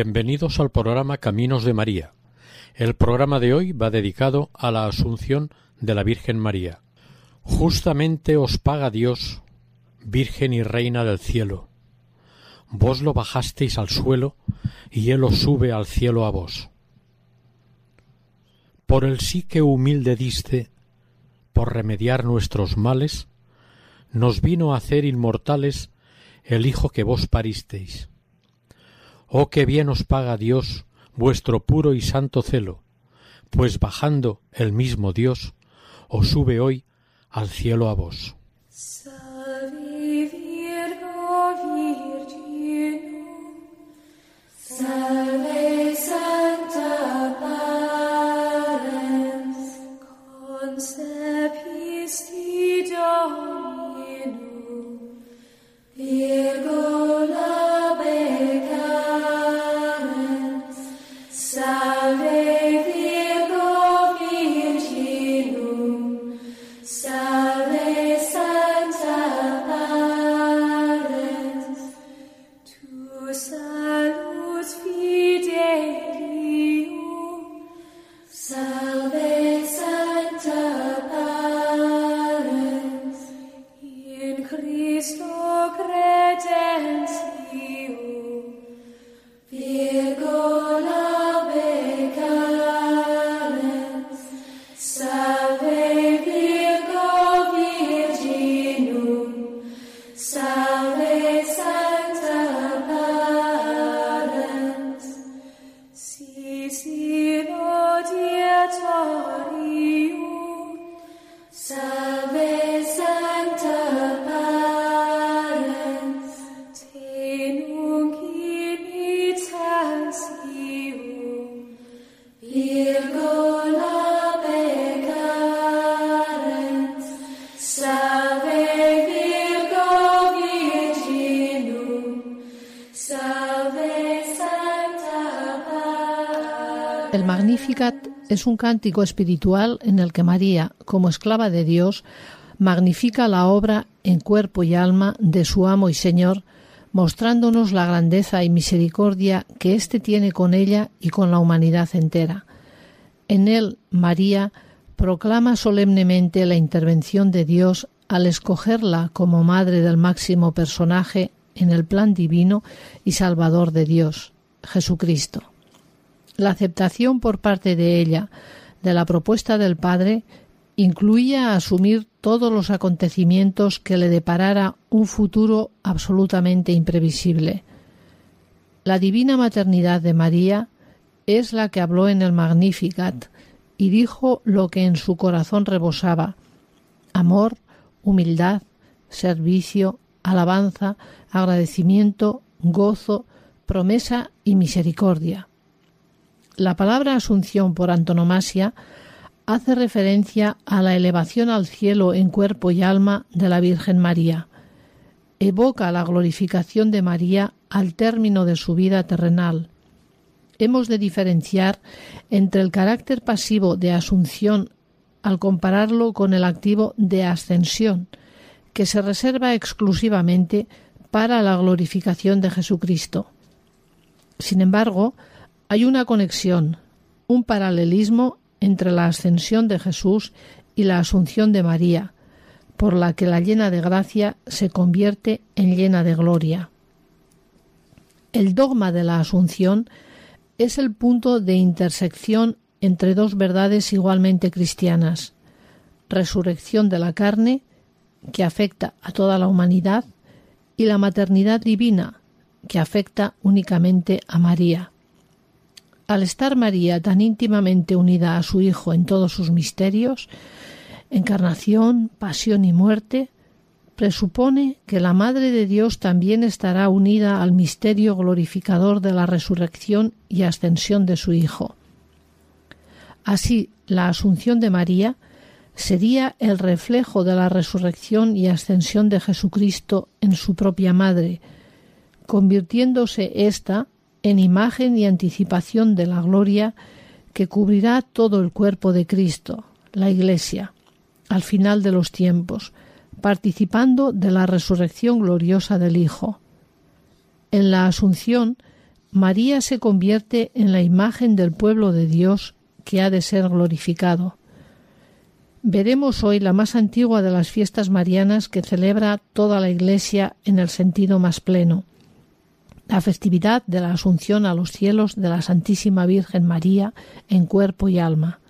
Bienvenidos al programa Caminos de María. El programa de hoy va dedicado a la Asunción de la Virgen María. Justamente os paga Dios, Virgen y Reina del cielo. Vos lo bajasteis al suelo y Él os sube al cielo a vos. Por el sí que humilde diste, por remediar nuestros males, nos vino a hacer inmortales el Hijo que vos paristeis. Oh, qué bien os paga Dios vuestro puro y santo celo, pues bajando el mismo Dios, os sube hoy al cielo a vos. Es un cántico espiritual en el que María, como esclava de Dios, magnifica la obra en cuerpo y alma de su amo y Señor, mostrándonos la grandeza y misericordia que éste tiene con ella y con la humanidad entera. En él, María proclama solemnemente la intervención de Dios al escogerla como madre del máximo personaje en el plan divino y salvador de Dios, Jesucristo. La aceptación por parte de ella de la propuesta del Padre incluía asumir todos los acontecimientos que le deparara un futuro absolutamente imprevisible. La divina maternidad de María es la que habló en el Magnificat y dijo lo que en su corazón rebosaba amor, humildad, servicio, alabanza, agradecimiento, gozo, promesa y misericordia. La palabra asunción por antonomasia hace referencia a la elevación al cielo en cuerpo y alma de la Virgen María. Evoca la glorificación de María al término de su vida terrenal. Hemos de diferenciar entre el carácter pasivo de asunción al compararlo con el activo de ascensión, que se reserva exclusivamente para la glorificación de Jesucristo. Sin embargo, hay una conexión, un paralelismo entre la ascensión de Jesús y la asunción de María, por la que la llena de gracia se convierte en llena de gloria. El dogma de la asunción es el punto de intersección entre dos verdades igualmente cristianas, resurrección de la carne, que afecta a toda la humanidad, y la maternidad divina, que afecta únicamente a María. Al estar María tan íntimamente unida a su Hijo en todos sus misterios, encarnación, pasión y muerte, presupone que la Madre de Dios también estará unida al misterio glorificador de la resurrección y ascensión de su Hijo. Así, la Asunción de María sería el reflejo de la resurrección y ascensión de Jesucristo en su propia Madre, convirtiéndose ésta en imagen y anticipación de la gloria que cubrirá todo el cuerpo de Cristo, la Iglesia, al final de los tiempos, participando de la resurrección gloriosa del Hijo. En la Asunción, María se convierte en la imagen del pueblo de Dios que ha de ser glorificado. Veremos hoy la más antigua de las fiestas marianas que celebra toda la Iglesia en el sentido más pleno, la festividad de la Asunción a los cielos de la Santísima Virgen María en cuerpo y alma.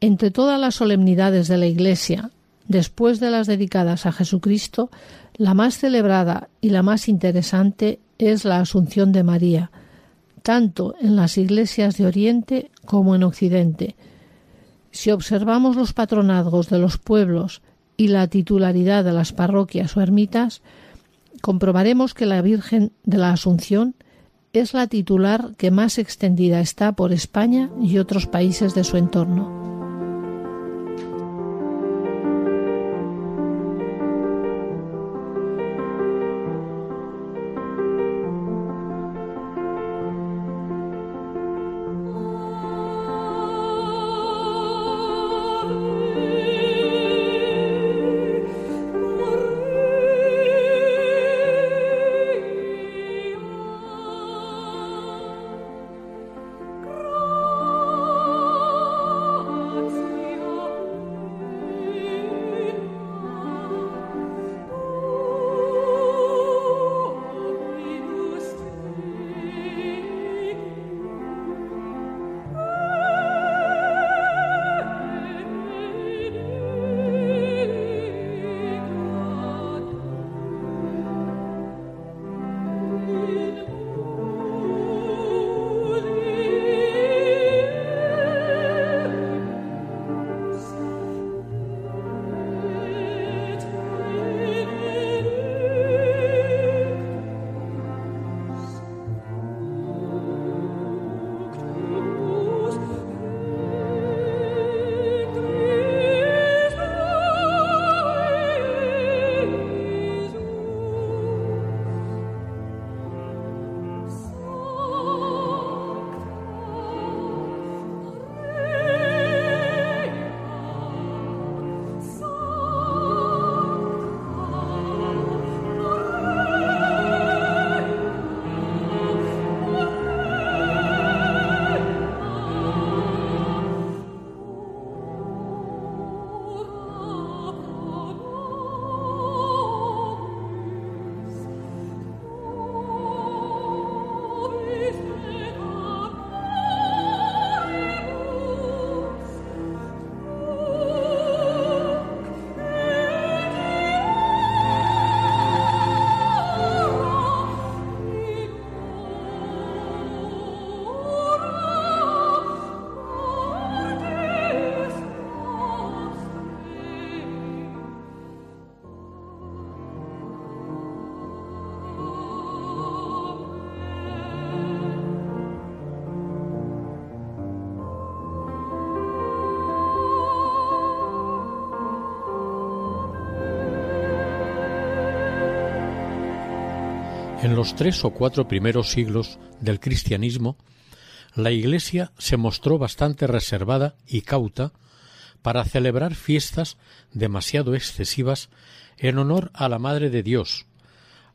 Entre todas las solemnidades de la Iglesia, después de las dedicadas a Jesucristo, la más celebrada y la más interesante es la Asunción de María, tanto en las iglesias de Oriente como en Occidente. Si observamos los patronazgos de los pueblos y la titularidad de las parroquias o ermitas, comprobaremos que la Virgen de la Asunción es la titular que más extendida está por España y otros países de su entorno. En los tres o cuatro primeros siglos del cristianismo, la Iglesia se mostró bastante reservada y cauta para celebrar fiestas demasiado excesivas en honor a la Madre de Dios,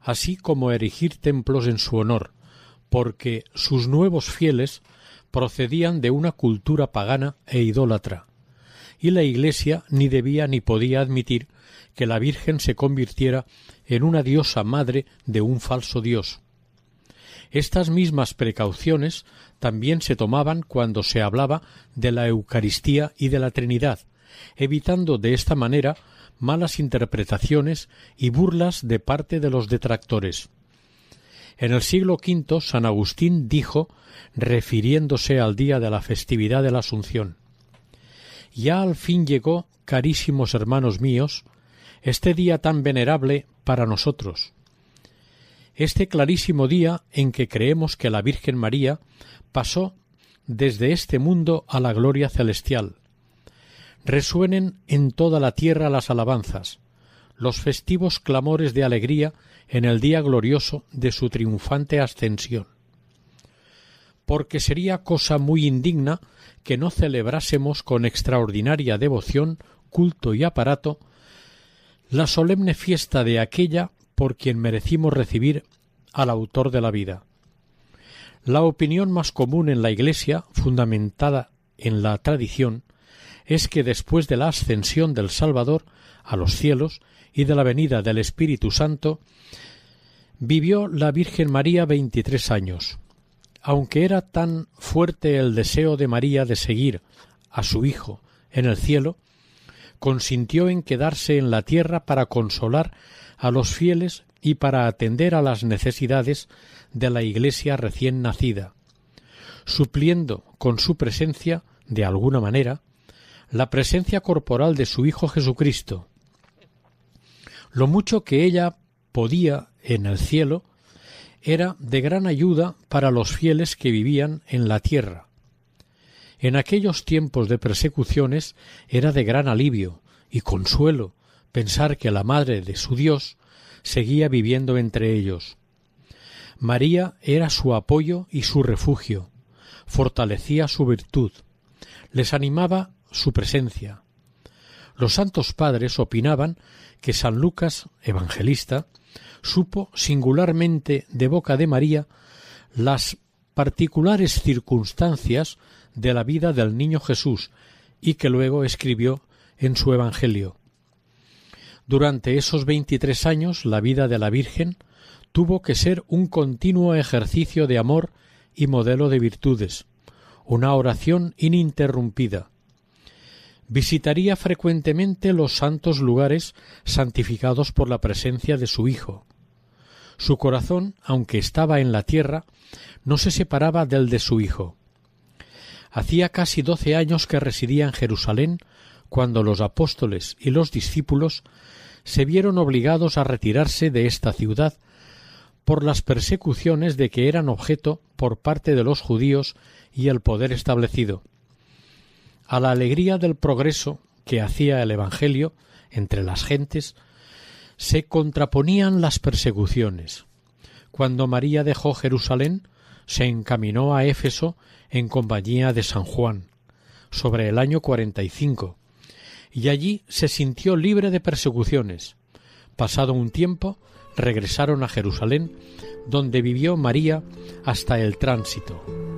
así como erigir templos en su honor, porque sus nuevos fieles procedían de una cultura pagana e idólatra, y la Iglesia ni debía ni podía admitir que la Virgen se convirtiera en una diosa madre de un falso dios. Estas mismas precauciones también se tomaban cuando se hablaba de la Eucaristía y de la Trinidad, evitando de esta manera malas interpretaciones y burlas de parte de los detractores. En el siglo V San Agustín dijo, refiriéndose al día de la festividad de la Asunción Ya al fin llegó, carísimos hermanos míos, este día tan venerable para nosotros, este clarísimo día en que creemos que la Virgen María pasó desde este mundo a la gloria celestial. Resuenen en toda la tierra las alabanzas, los festivos clamores de alegría en el día glorioso de su triunfante ascensión. Porque sería cosa muy indigna que no celebrásemos con extraordinaria devoción, culto y aparato la solemne fiesta de aquella por quien merecimos recibir al autor de la vida. La opinión más común en la Iglesia, fundamentada en la tradición, es que después de la ascensión del Salvador a los cielos y de la venida del Espíritu Santo, vivió la Virgen María veintitrés años. Aunque era tan fuerte el deseo de María de seguir a su Hijo en el cielo, consintió en quedarse en la tierra para consolar a los fieles y para atender a las necesidades de la Iglesia recién nacida, supliendo con su presencia, de alguna manera, la presencia corporal de su Hijo Jesucristo. Lo mucho que ella podía en el cielo era de gran ayuda para los fieles que vivían en la tierra. En aquellos tiempos de persecuciones era de gran alivio y consuelo pensar que la Madre de su Dios seguía viviendo entre ellos. María era su apoyo y su refugio, fortalecía su virtud, les animaba su presencia. Los santos padres opinaban que San Lucas, evangelista, supo singularmente de boca de María las particulares circunstancias de la vida del niño Jesús y que luego escribió en su Evangelio. Durante esos veintitrés años la vida de la Virgen tuvo que ser un continuo ejercicio de amor y modelo de virtudes, una oración ininterrumpida. Visitaría frecuentemente los santos lugares santificados por la presencia de su Hijo. Su corazón, aunque estaba en la tierra, no se separaba del de su Hijo. Hacía casi doce años que residía en Jerusalén cuando los apóstoles y los discípulos se vieron obligados a retirarse de esta ciudad por las persecuciones de que eran objeto por parte de los judíos y el poder establecido. A la alegría del progreso que hacía el Evangelio entre las gentes, se contraponían las persecuciones. Cuando María dejó Jerusalén, se encaminó a Éfeso en compañía de San Juan, sobre el año cuarenta y cinco, y allí se sintió libre de persecuciones. Pasado un tiempo, regresaron a Jerusalén, donde vivió María hasta el tránsito.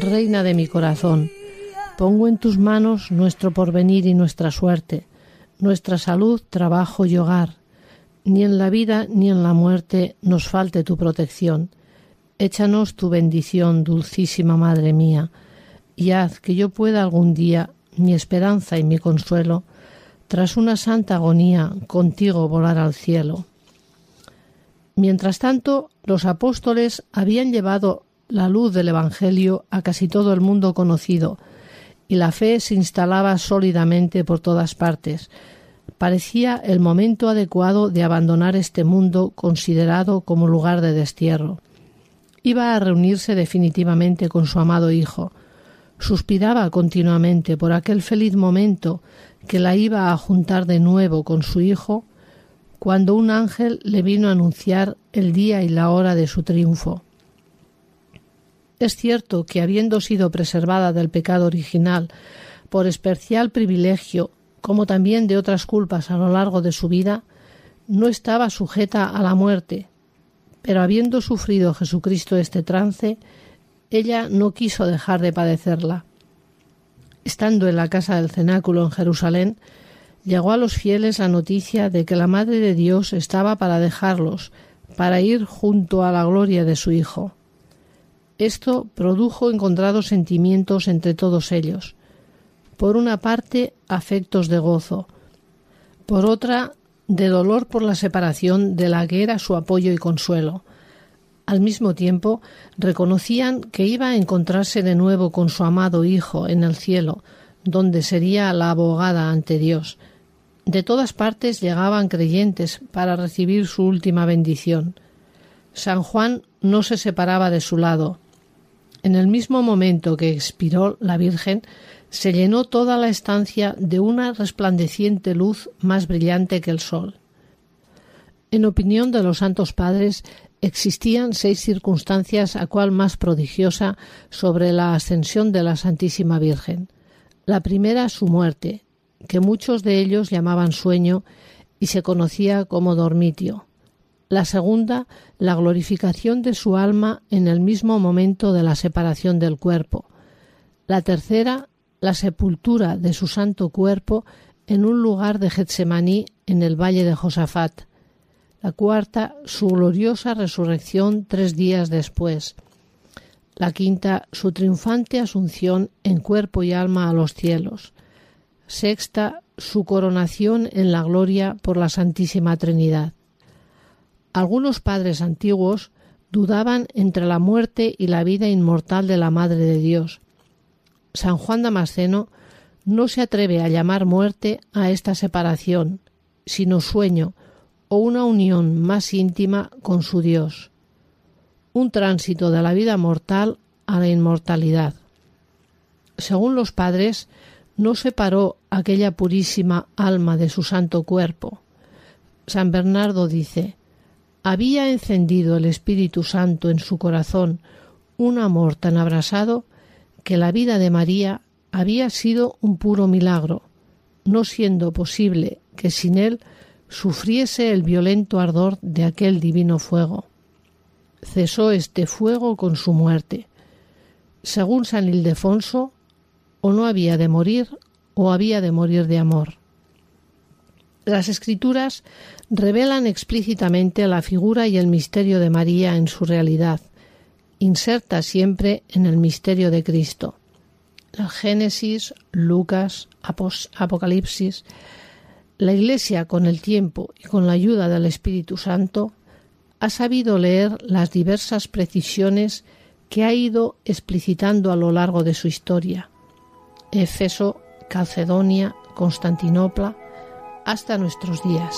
Reina de mi corazón, pongo en tus manos nuestro porvenir y nuestra suerte, nuestra salud, trabajo y hogar. Ni en la vida ni en la muerte nos falte tu protección. Échanos tu bendición, dulcísima Madre mía, y haz que yo pueda algún día, mi esperanza y mi consuelo, tras una santa agonía, contigo volar al cielo. Mientras tanto, los apóstoles habían llevado la luz del Evangelio a casi todo el mundo conocido, y la fe se instalaba sólidamente por todas partes. Parecía el momento adecuado de abandonar este mundo considerado como lugar de destierro. Iba a reunirse definitivamente con su amado Hijo. Suspiraba continuamente por aquel feliz momento que la iba a juntar de nuevo con su Hijo, cuando un ángel le vino a anunciar el día y la hora de su triunfo. Es cierto que habiendo sido preservada del pecado original por especial privilegio, como también de otras culpas a lo largo de su vida, no estaba sujeta a la muerte, pero habiendo sufrido Jesucristo este trance, ella no quiso dejar de padecerla. Estando en la casa del cenáculo en Jerusalén, llegó a los fieles la noticia de que la Madre de Dios estaba para dejarlos, para ir junto a la gloria de su Hijo. Esto produjo encontrados sentimientos entre todos ellos. Por una parte, afectos de gozo, por otra, de dolor por la separación de la que era su apoyo y consuelo. Al mismo tiempo, reconocían que iba a encontrarse de nuevo con su amado Hijo en el cielo, donde sería la abogada ante Dios. De todas partes llegaban creyentes para recibir su última bendición. San Juan no se separaba de su lado. En el mismo momento que expiró la Virgen, se llenó toda la estancia de una resplandeciente luz más brillante que el sol. En opinión de los santos padres, existían seis circunstancias a cual más prodigiosa sobre la ascensión de la Santísima Virgen. La primera, su muerte, que muchos de ellos llamaban sueño y se conocía como dormitio. La segunda, la glorificación de su alma en el mismo momento de la separación del cuerpo. La tercera, la sepultura de su santo cuerpo en un lugar de Getsemaní en el valle de Josafat. La cuarta, su gloriosa resurrección tres días después. La quinta, su triunfante asunción en cuerpo y alma a los cielos. Sexta, su coronación en la gloria por la Santísima Trinidad. Algunos padres antiguos dudaban entre la muerte y la vida inmortal de la Madre de Dios. San Juan Damasceno no se atreve a llamar muerte a esta separación, sino sueño o una unión más íntima con su Dios, un tránsito de la vida mortal a la inmortalidad. Según los padres, no separó aquella purísima alma de su santo cuerpo. San Bernardo dice, había encendido el Espíritu Santo en su corazón un amor tan abrasado que la vida de María había sido un puro milagro, no siendo posible que sin él sufriese el violento ardor de aquel divino fuego. Cesó este fuego con su muerte. Según San Ildefonso, o no había de morir o había de morir de amor. Las escrituras revelan explícitamente la figura y el misterio de María en su realidad, inserta siempre en el misterio de Cristo. El Génesis, Lucas, Apocalipsis. La Iglesia, con el tiempo y con la ayuda del Espíritu Santo, ha sabido leer las diversas precisiones que ha ido explicitando a lo largo de su historia. Éfeso, Calcedonia, Constantinopla, hasta nuestros días.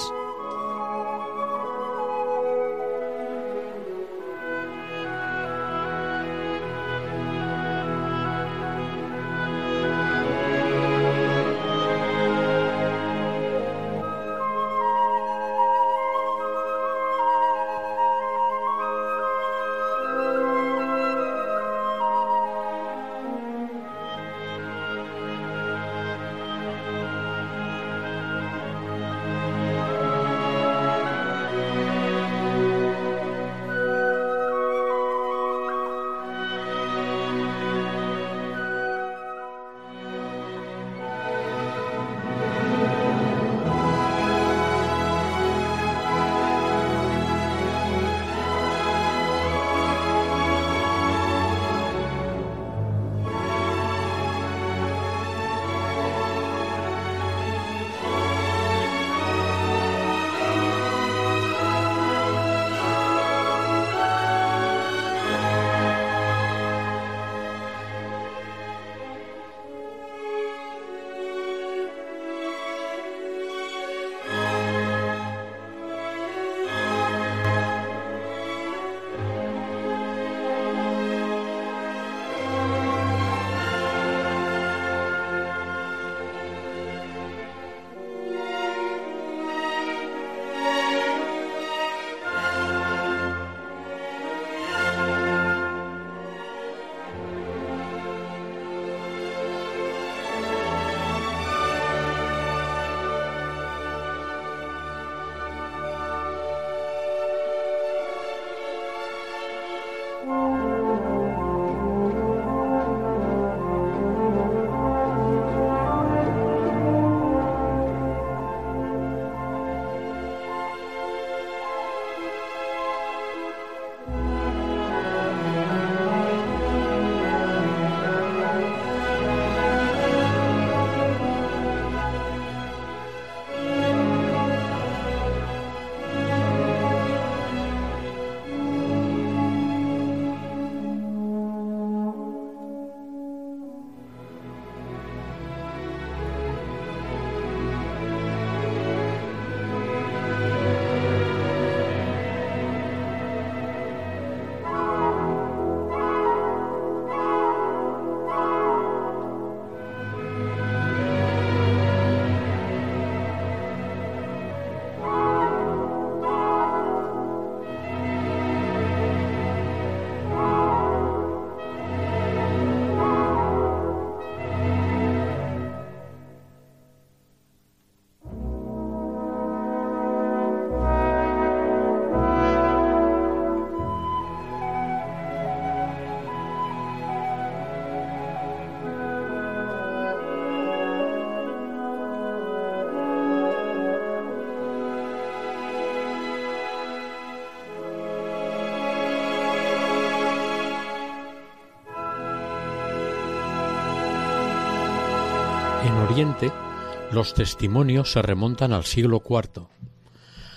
Los testimonios se remontan al siglo IV.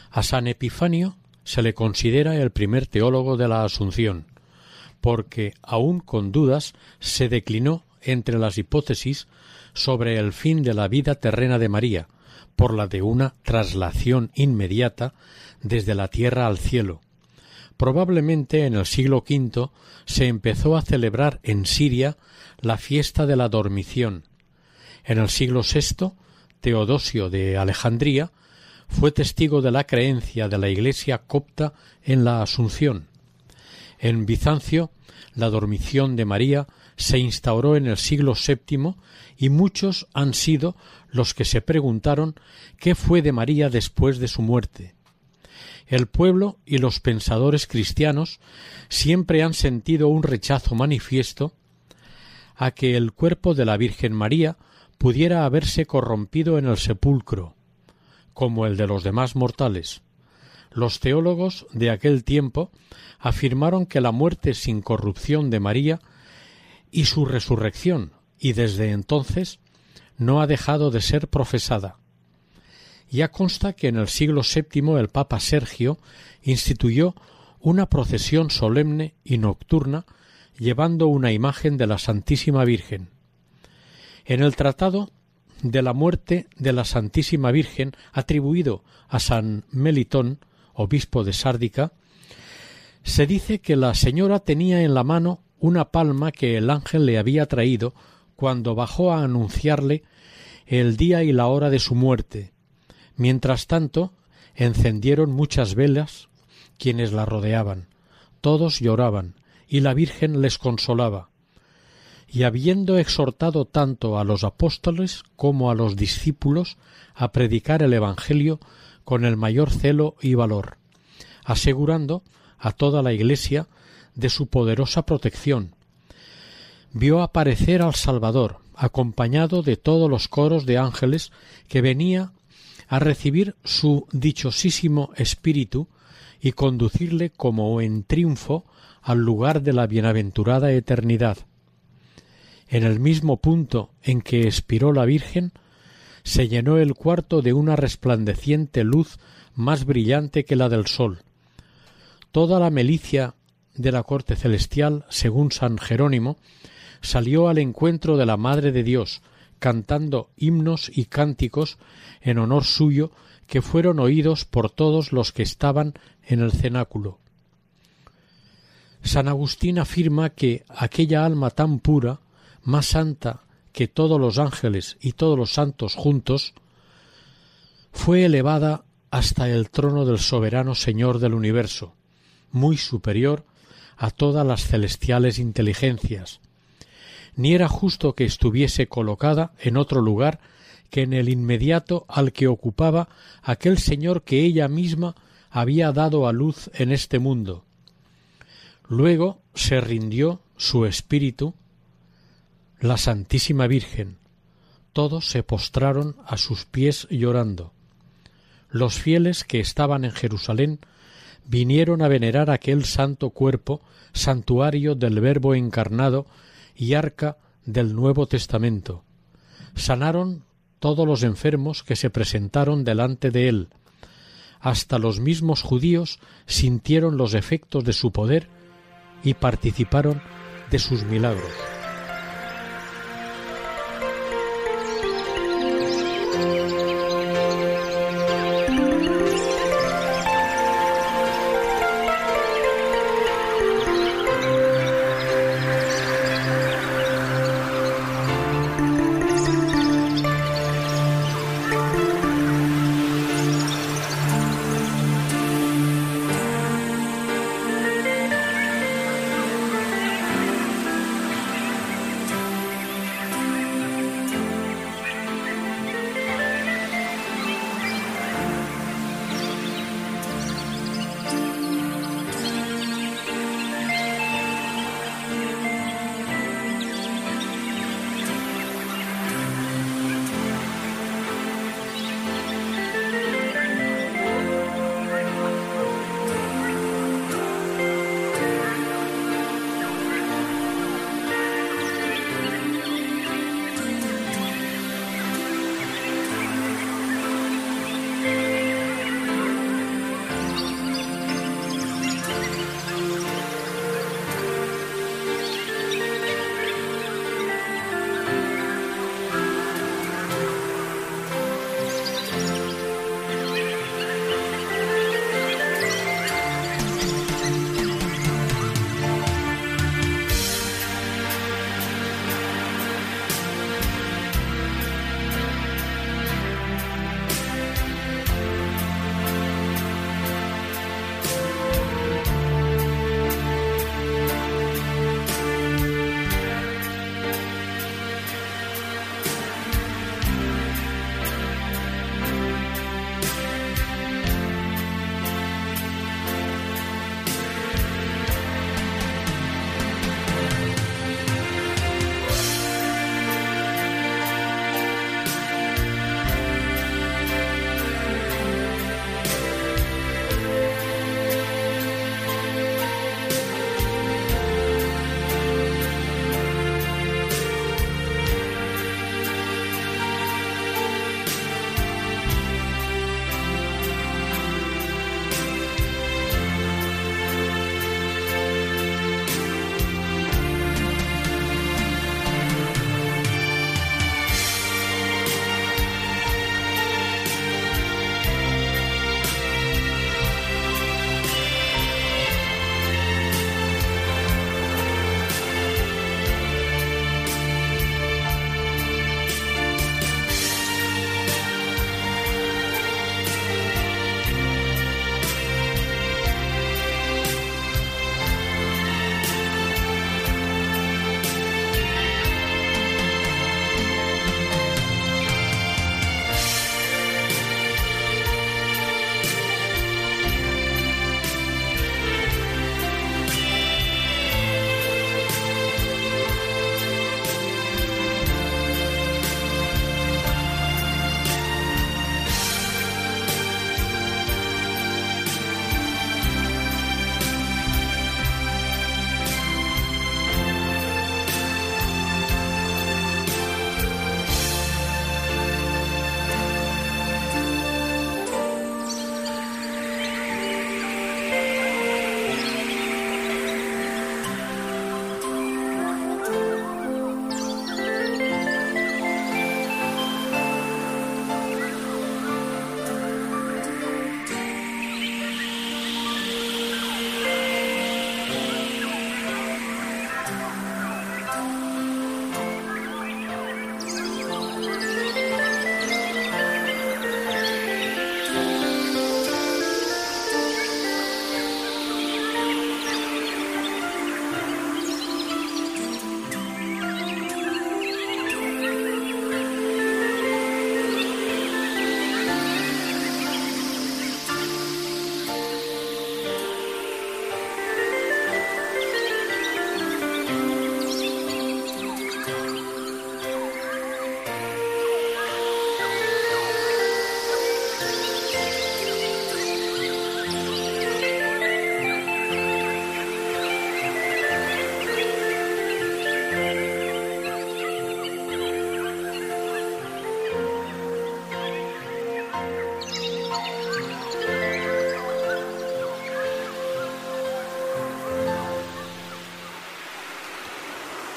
A San Epifanio se le considera el primer teólogo de la Asunción, porque, aun con dudas, se declinó entre las hipótesis sobre el fin de la vida terrena de María, por la de una traslación inmediata desde la tierra al cielo. Probablemente en el siglo V se empezó a celebrar en Siria la fiesta de la dormición, en el siglo VI, Teodosio de Alejandría fue testigo de la creencia de la Iglesia copta en la Asunción. En Bizancio, la dormición de María se instauró en el siglo VII y muchos han sido los que se preguntaron qué fue de María después de su muerte. El pueblo y los pensadores cristianos siempre han sentido un rechazo manifiesto a que el cuerpo de la Virgen María pudiera haberse corrompido en el sepulcro, como el de los demás mortales. Los teólogos de aquel tiempo afirmaron que la muerte sin corrupción de María y su resurrección, y desde entonces no ha dejado de ser profesada. Ya consta que en el siglo VII el Papa Sergio instituyó una procesión solemne y nocturna llevando una imagen de la Santísima Virgen. En el tratado de la muerte de la Santísima Virgen atribuido a San Melitón, obispo de Sárdica, se dice que la señora tenía en la mano una palma que el ángel le había traído cuando bajó a anunciarle el día y la hora de su muerte. Mientras tanto, encendieron muchas velas quienes la rodeaban. Todos lloraban, y la Virgen les consolaba. Y habiendo exhortado tanto a los apóstoles como a los discípulos a predicar el Evangelio con el mayor celo y valor, asegurando a toda la Iglesia de su poderosa protección. Vio aparecer al Salvador, acompañado de todos los coros de ángeles que venía a recibir su dichosísimo espíritu y conducirle como en triunfo al lugar de la bienaventurada eternidad. En el mismo punto en que expiró la Virgen, se llenó el cuarto de una resplandeciente luz más brillante que la del sol. Toda la milicia de la corte celestial, según San Jerónimo, salió al encuentro de la Madre de Dios, cantando himnos y cánticos en honor suyo que fueron oídos por todos los que estaban en el cenáculo. San Agustín afirma que aquella alma tan pura, más santa que todos los ángeles y todos los santos juntos, fue elevada hasta el trono del soberano Señor del universo, muy superior a todas las celestiales inteligencias, ni era justo que estuviese colocada en otro lugar que en el inmediato al que ocupaba aquel Señor que ella misma había dado a luz en este mundo. Luego se rindió su espíritu, la Santísima Virgen. Todos se postraron a sus pies llorando. Los fieles que estaban en Jerusalén vinieron a venerar aquel santo cuerpo, santuario del Verbo encarnado y arca del Nuevo Testamento. Sanaron todos los enfermos que se presentaron delante de él. Hasta los mismos judíos sintieron los efectos de su poder y participaron de sus milagros.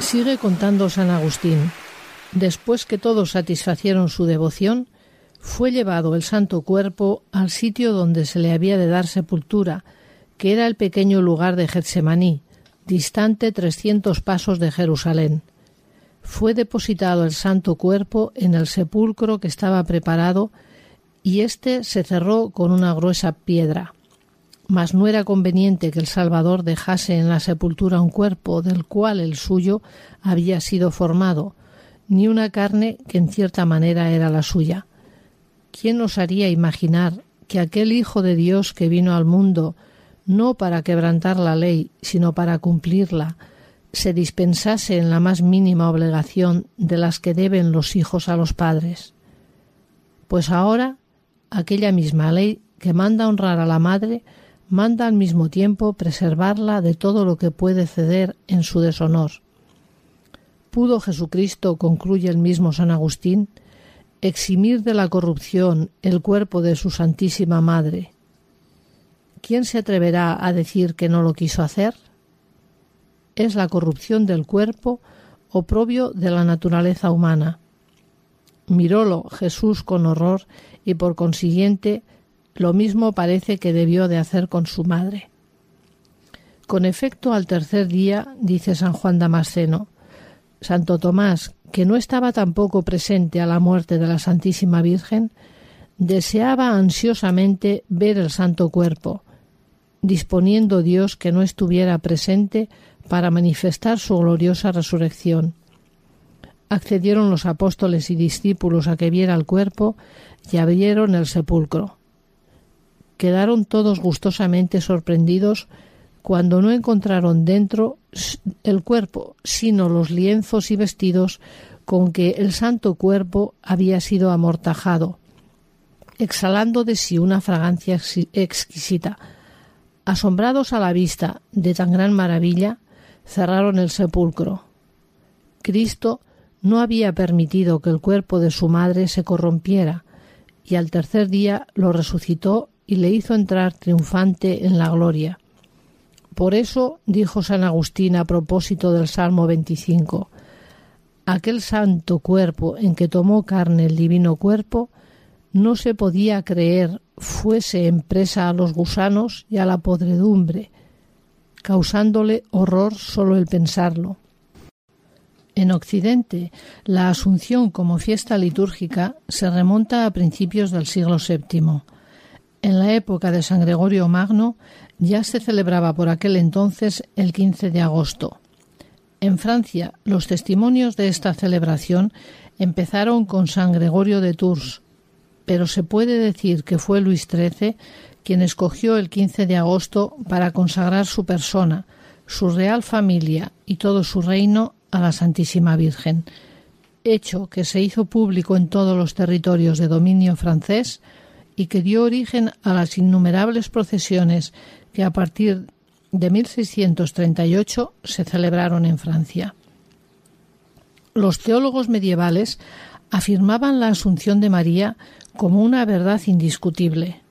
Sigue contando San Agustín. Después que todos satisfacieron su devoción, fue llevado el santo cuerpo al sitio donde se le había de dar sepultura, que era el pequeño lugar de Getsemaní, distante trescientos pasos de Jerusalén. Fue depositado el santo cuerpo en el sepulcro que estaba preparado y éste se cerró con una gruesa piedra. Mas no era conveniente que el Salvador dejase en la sepultura un cuerpo del cual el suyo había sido formado, ni una carne que en cierta manera era la suya. ¿Quién osaría imaginar que aquel Hijo de Dios que vino al mundo no para quebrantar la ley, sino para cumplirla, se dispensase en la más mínima obligación de las que deben los hijos a los padres? Pues ahora aquella misma ley que manda honrar a la madre manda al mismo tiempo preservarla de todo lo que puede ceder en su deshonor. ¿Pudo Jesucristo, concluye el mismo San Agustín, eximir de la corrupción el cuerpo de su Santísima Madre? ¿Quién se atreverá a decir que no lo quiso hacer? Es la corrupción del cuerpo oprobio de la naturaleza humana. Mirólo Jesús con horror y por consiguiente lo mismo parece que debió de hacer con su madre. Con efecto, al tercer día, dice San Juan Damasceno, Santo Tomás, que no estaba tampoco presente a la muerte de la Santísima Virgen, deseaba ansiosamente ver el santo cuerpo, disponiendo Dios que no estuviera presente para manifestar su gloriosa resurrección. Accedieron los apóstoles y discípulos a que viera el cuerpo y abrieron el sepulcro. Quedaron todos gustosamente sorprendidos cuando no encontraron dentro el cuerpo, sino los lienzos y vestidos con que el santo cuerpo había sido amortajado, exhalando de sí una fragancia exquisita. Asombrados a la vista de tan gran maravilla, cerraron el sepulcro. Cristo no había permitido que el cuerpo de su madre se corrompiera, y al tercer día lo resucitó y le hizo entrar triunfante en la gloria. Por eso dijo San Agustín a propósito del Salmo 25, aquel santo cuerpo en que tomó carne el divino cuerpo, no se podía creer fuese empresa a los gusanos y a la podredumbre, causándole horror solo el pensarlo. En Occidente, la Asunción como fiesta litúrgica se remonta a principios del siglo VII. En la época de San Gregorio Magno ya se celebraba por aquel entonces el 15 de agosto. En Francia, los testimonios de esta celebración empezaron con San Gregorio de Tours, pero se puede decir que fue Luis XIII quien escogió el 15 de agosto para consagrar su persona, su real familia y todo su reino a la Santísima Virgen, hecho que se hizo público en todos los territorios de dominio francés y que dio origen a las innumerables procesiones que a partir de 1638 se celebraron en Francia. Los teólogos medievales afirmaban la asunción de María como una verdad indiscutible.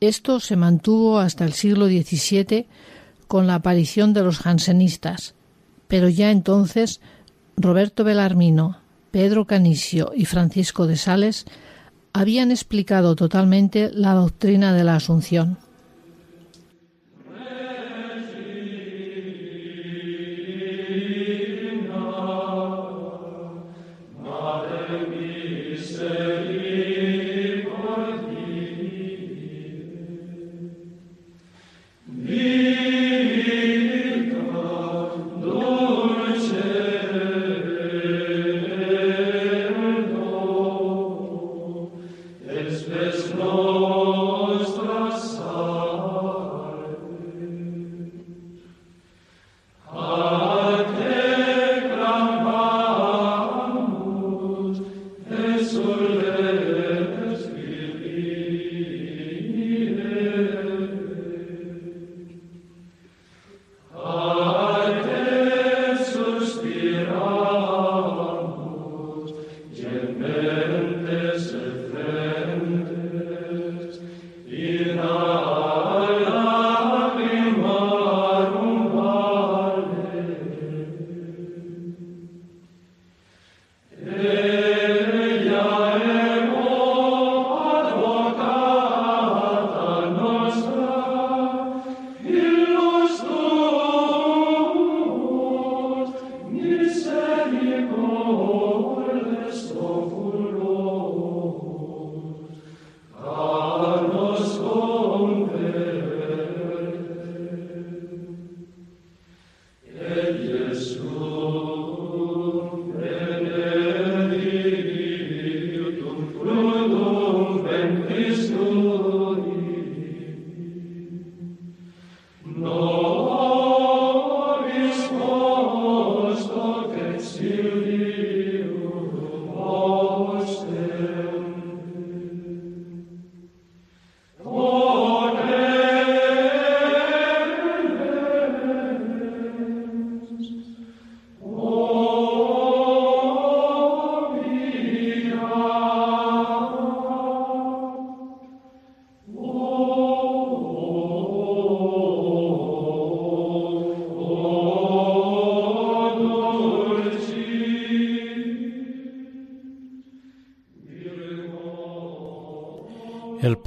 Esto se mantuvo hasta el siglo XVII con la aparición de los jansenistas, pero ya entonces Roberto Belarmino, Pedro Canisio y Francisco de Sales habían explicado totalmente la doctrina de la Asunción.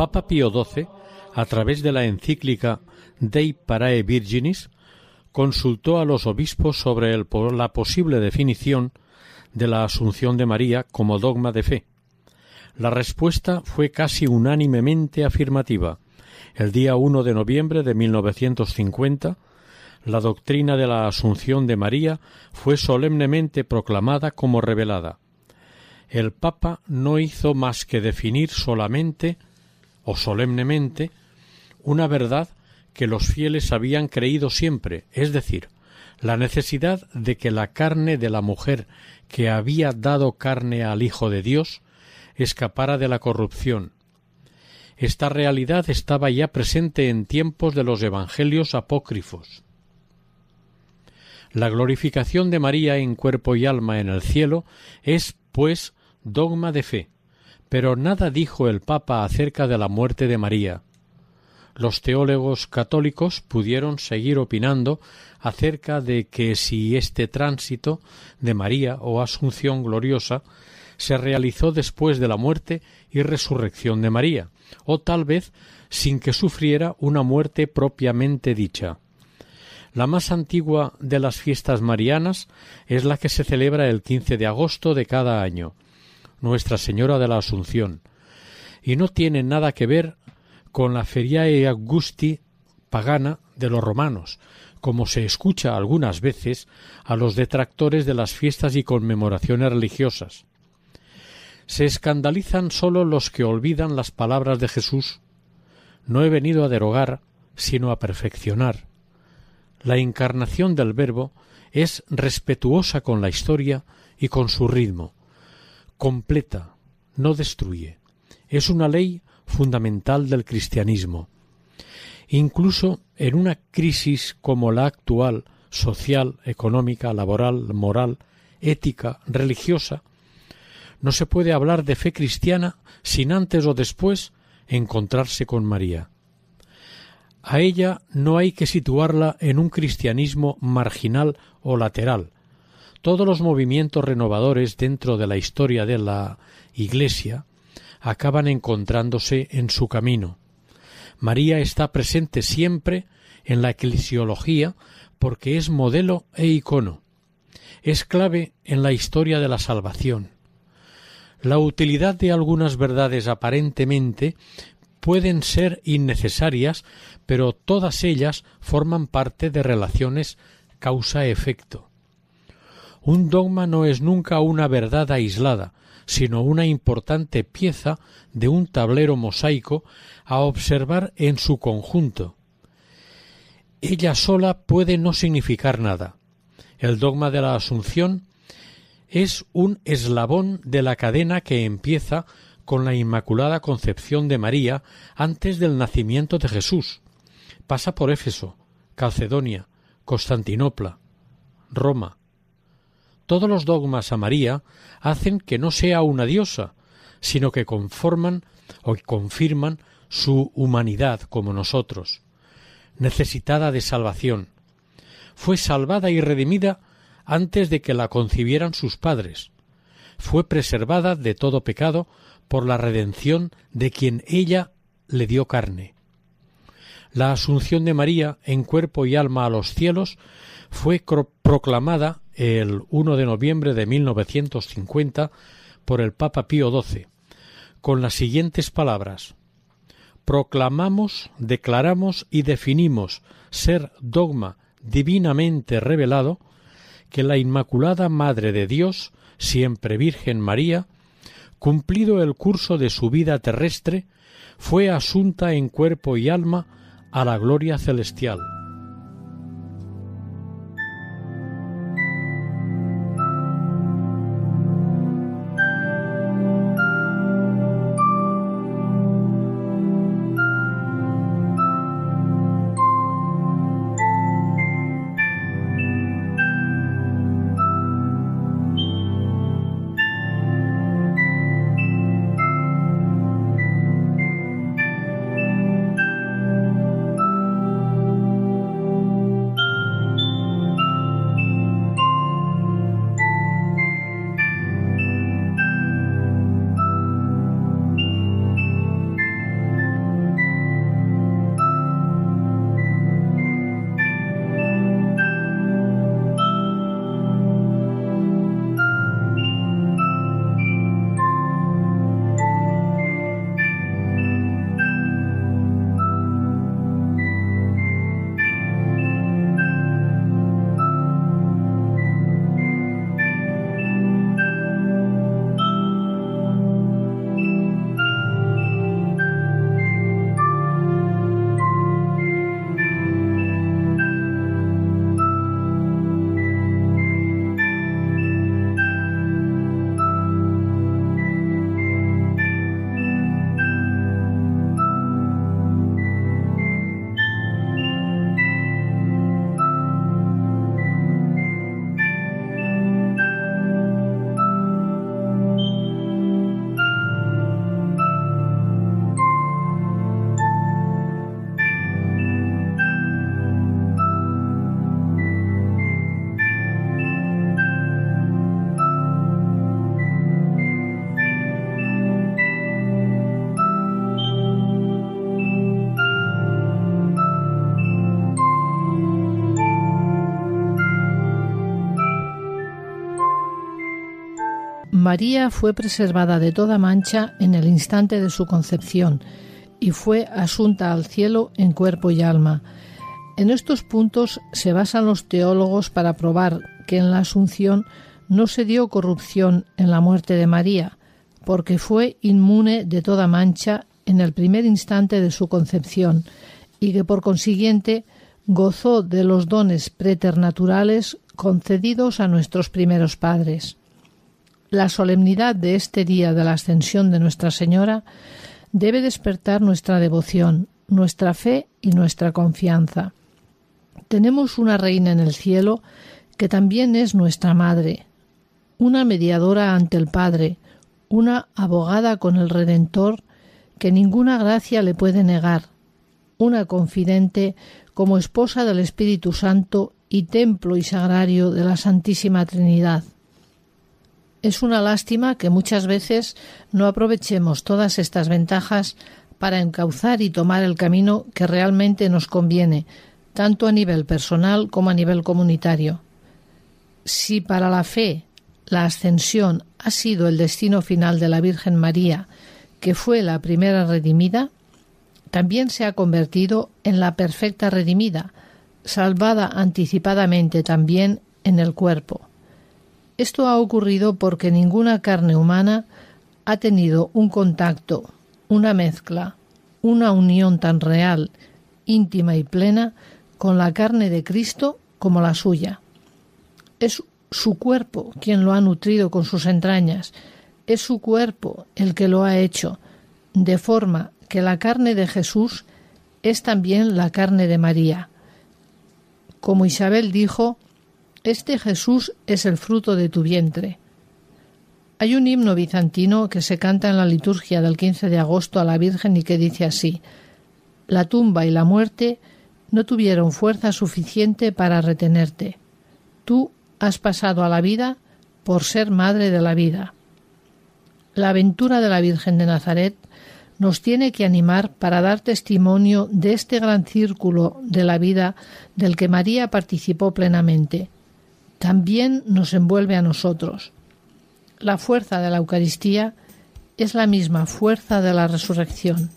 Papa Pío XII, a través de la encíclica Dei Parae Virginis, consultó a los obispos sobre el, la posible definición de la Asunción de María como dogma de fe. La respuesta fue casi unánimemente afirmativa. El día 1 de noviembre de 1950, la doctrina de la Asunción de María fue solemnemente proclamada como revelada. El Papa no hizo más que definir solamente o solemnemente una verdad que los fieles habían creído siempre, es decir, la necesidad de que la carne de la mujer que había dado carne al Hijo de Dios escapara de la corrupción. Esta realidad estaba ya presente en tiempos de los Evangelios apócrifos. La glorificación de María en cuerpo y alma en el cielo es, pues, dogma de fe, pero nada dijo el Papa acerca de la muerte de María. Los teólogos católicos pudieron seguir opinando acerca de que si este tránsito de María o Asunción gloriosa se realizó después de la muerte y resurrección de María, o tal vez sin que sufriera una muerte propiamente dicha. La más antigua de las fiestas marianas es la que se celebra el 15 de agosto de cada año, Nuestra Señora de la Asunción, y no tiene nada que ver con la Feriae Augusti pagana de los romanos, como se escucha algunas veces a los detractores de las fiestas y conmemoraciones religiosas. Se escandalizan sólo los que olvidan las palabras de Jesús. No he venido a derogar, sino a perfeccionar. La encarnación del Verbo es respetuosa con la historia y con su ritmo. Completa, no destruye. Es una ley fundamental del cristianismo. Incluso en una crisis como la actual, social, económica, laboral, moral, ética, religiosa, no se puede hablar de fe cristiana sin antes o después encontrarse con María. A ella no hay que situarla en un cristianismo marginal o lateral. Todos los movimientos renovadores dentro de la historia de la Iglesia acaban encontrándose en su camino. María está presente siempre en la eclesiología porque es modelo e icono. Es clave en la historia de la salvación. La utilidad de algunas verdades aparentemente pueden ser innecesarias, pero todas ellas forman parte de relaciones causa-efecto. Un dogma no es nunca una verdad aislada, sino una importante pieza de un tablero mosaico a observar en su conjunto. Ella sola puede no significar nada. El dogma de la Asunción es un eslabón de la cadena que empieza con la Inmaculada Concepción de María antes del nacimiento de Jesús. Pasa por Éfeso, Calcedonia, Constantinopla, Roma, todos los dogmas a María hacen que no sea una diosa, sino que conforman o confirman su humanidad como nosotros, necesitada de salvación. Fue salvada y redimida antes de que la concibieran sus padres. Fue preservada de todo pecado por la redención de quien ella le dio carne. La asunción de María en cuerpo y alma a los cielos fue proclamada el 1 de noviembre de 1950 por el Papa Pío XII, con las siguientes palabras Proclamamos, declaramos y definimos ser dogma divinamente revelado que la Inmaculada Madre de Dios, siempre Virgen María, cumplido el curso de su vida terrestre, fue asunta en cuerpo y alma a la gloria celestial. María fue preservada de toda mancha en el instante de su concepción y fue asunta al cielo en cuerpo y alma. En estos puntos se basan los teólogos para probar que en la Asunción no se dio corrupción en la muerte de María, porque fue inmune de toda mancha en el primer instante de su concepción, y que por consiguiente gozó de los dones preternaturales concedidos a nuestros primeros padres. La solemnidad de este día de la ascensión de Nuestra Señora debe despertar nuestra devoción, nuestra fe y nuestra confianza. Tenemos una reina en el cielo que también es nuestra madre, una mediadora ante el Padre, una abogada con el Redentor que ninguna gracia le puede negar, una confidente como esposa del Espíritu Santo y templo y sagrario de la Santísima Trinidad. Es una lástima que muchas veces no aprovechemos todas estas ventajas para encauzar y tomar el camino que realmente nos conviene, tanto a nivel personal como a nivel comunitario. Si para la fe la ascensión ha sido el destino final de la Virgen María, que fue la primera redimida, también se ha convertido en la perfecta redimida, salvada anticipadamente también en el cuerpo. Esto ha ocurrido porque ninguna carne humana ha tenido un contacto, una mezcla, una unión tan real, íntima y plena con la carne de Cristo como la suya. Es su cuerpo quien lo ha nutrido con sus entrañas, es su cuerpo el que lo ha hecho, de forma que la carne de Jesús es también la carne de María. Como Isabel dijo, este Jesús es el fruto de tu vientre. Hay un himno bizantino que se canta en la liturgia del 15 de agosto a la Virgen y que dice así: La tumba y la muerte no tuvieron fuerza suficiente para retenerte. Tú has pasado a la vida por ser madre de la vida. La aventura de la Virgen de Nazaret nos tiene que animar para dar testimonio de este gran círculo de la vida del que María participó plenamente. También nos envuelve a nosotros. La fuerza de la Eucaristía es la misma fuerza de la resurrección.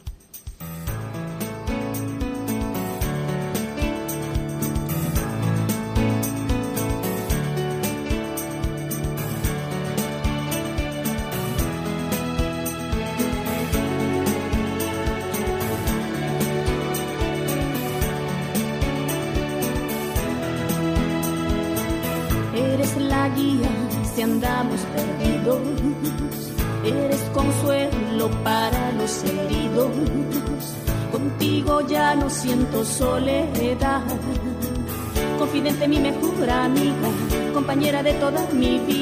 Compañera de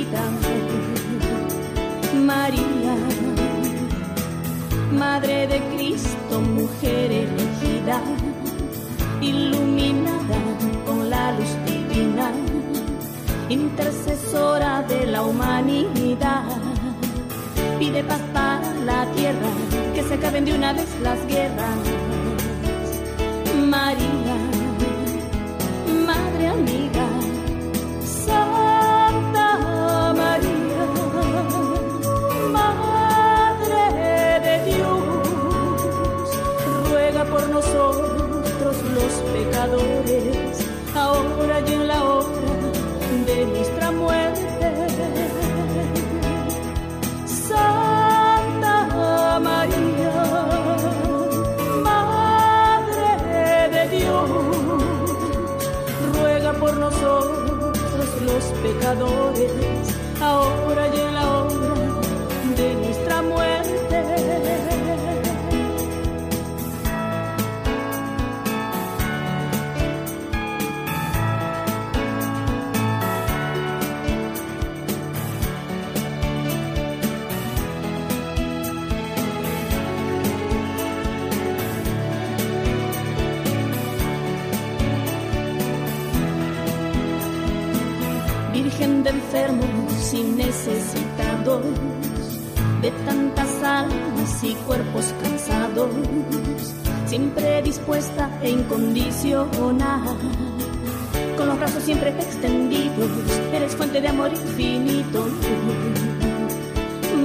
amor infinito.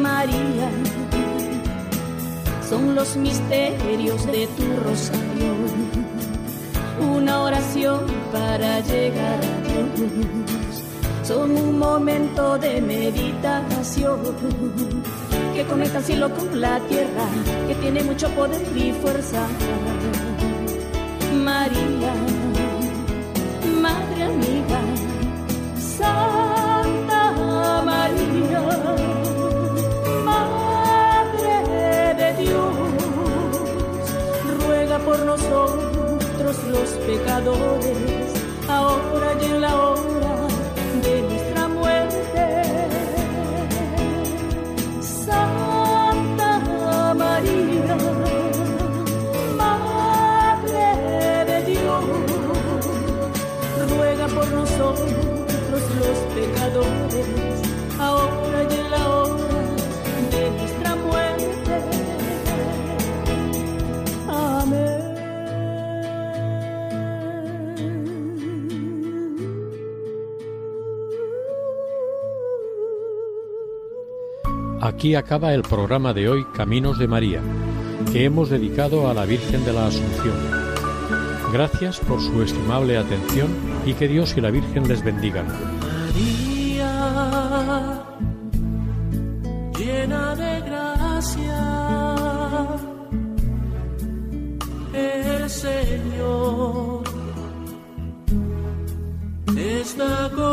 María, son los misterios de tu rosario, una oración para llegar a Dios, son un momento de meditación que conecta el cielo con la tierra, que tiene mucho poder y fuerza. María, Madre amiga, pecadores, ahora y en la hora Aquí acaba el programa de hoy Caminos de María, que hemos dedicado a la Virgen de la Asunción. Gracias por su estimable atención y que Dios y la Virgen les bendigan. María, llena de gracia, el Señor está contigo.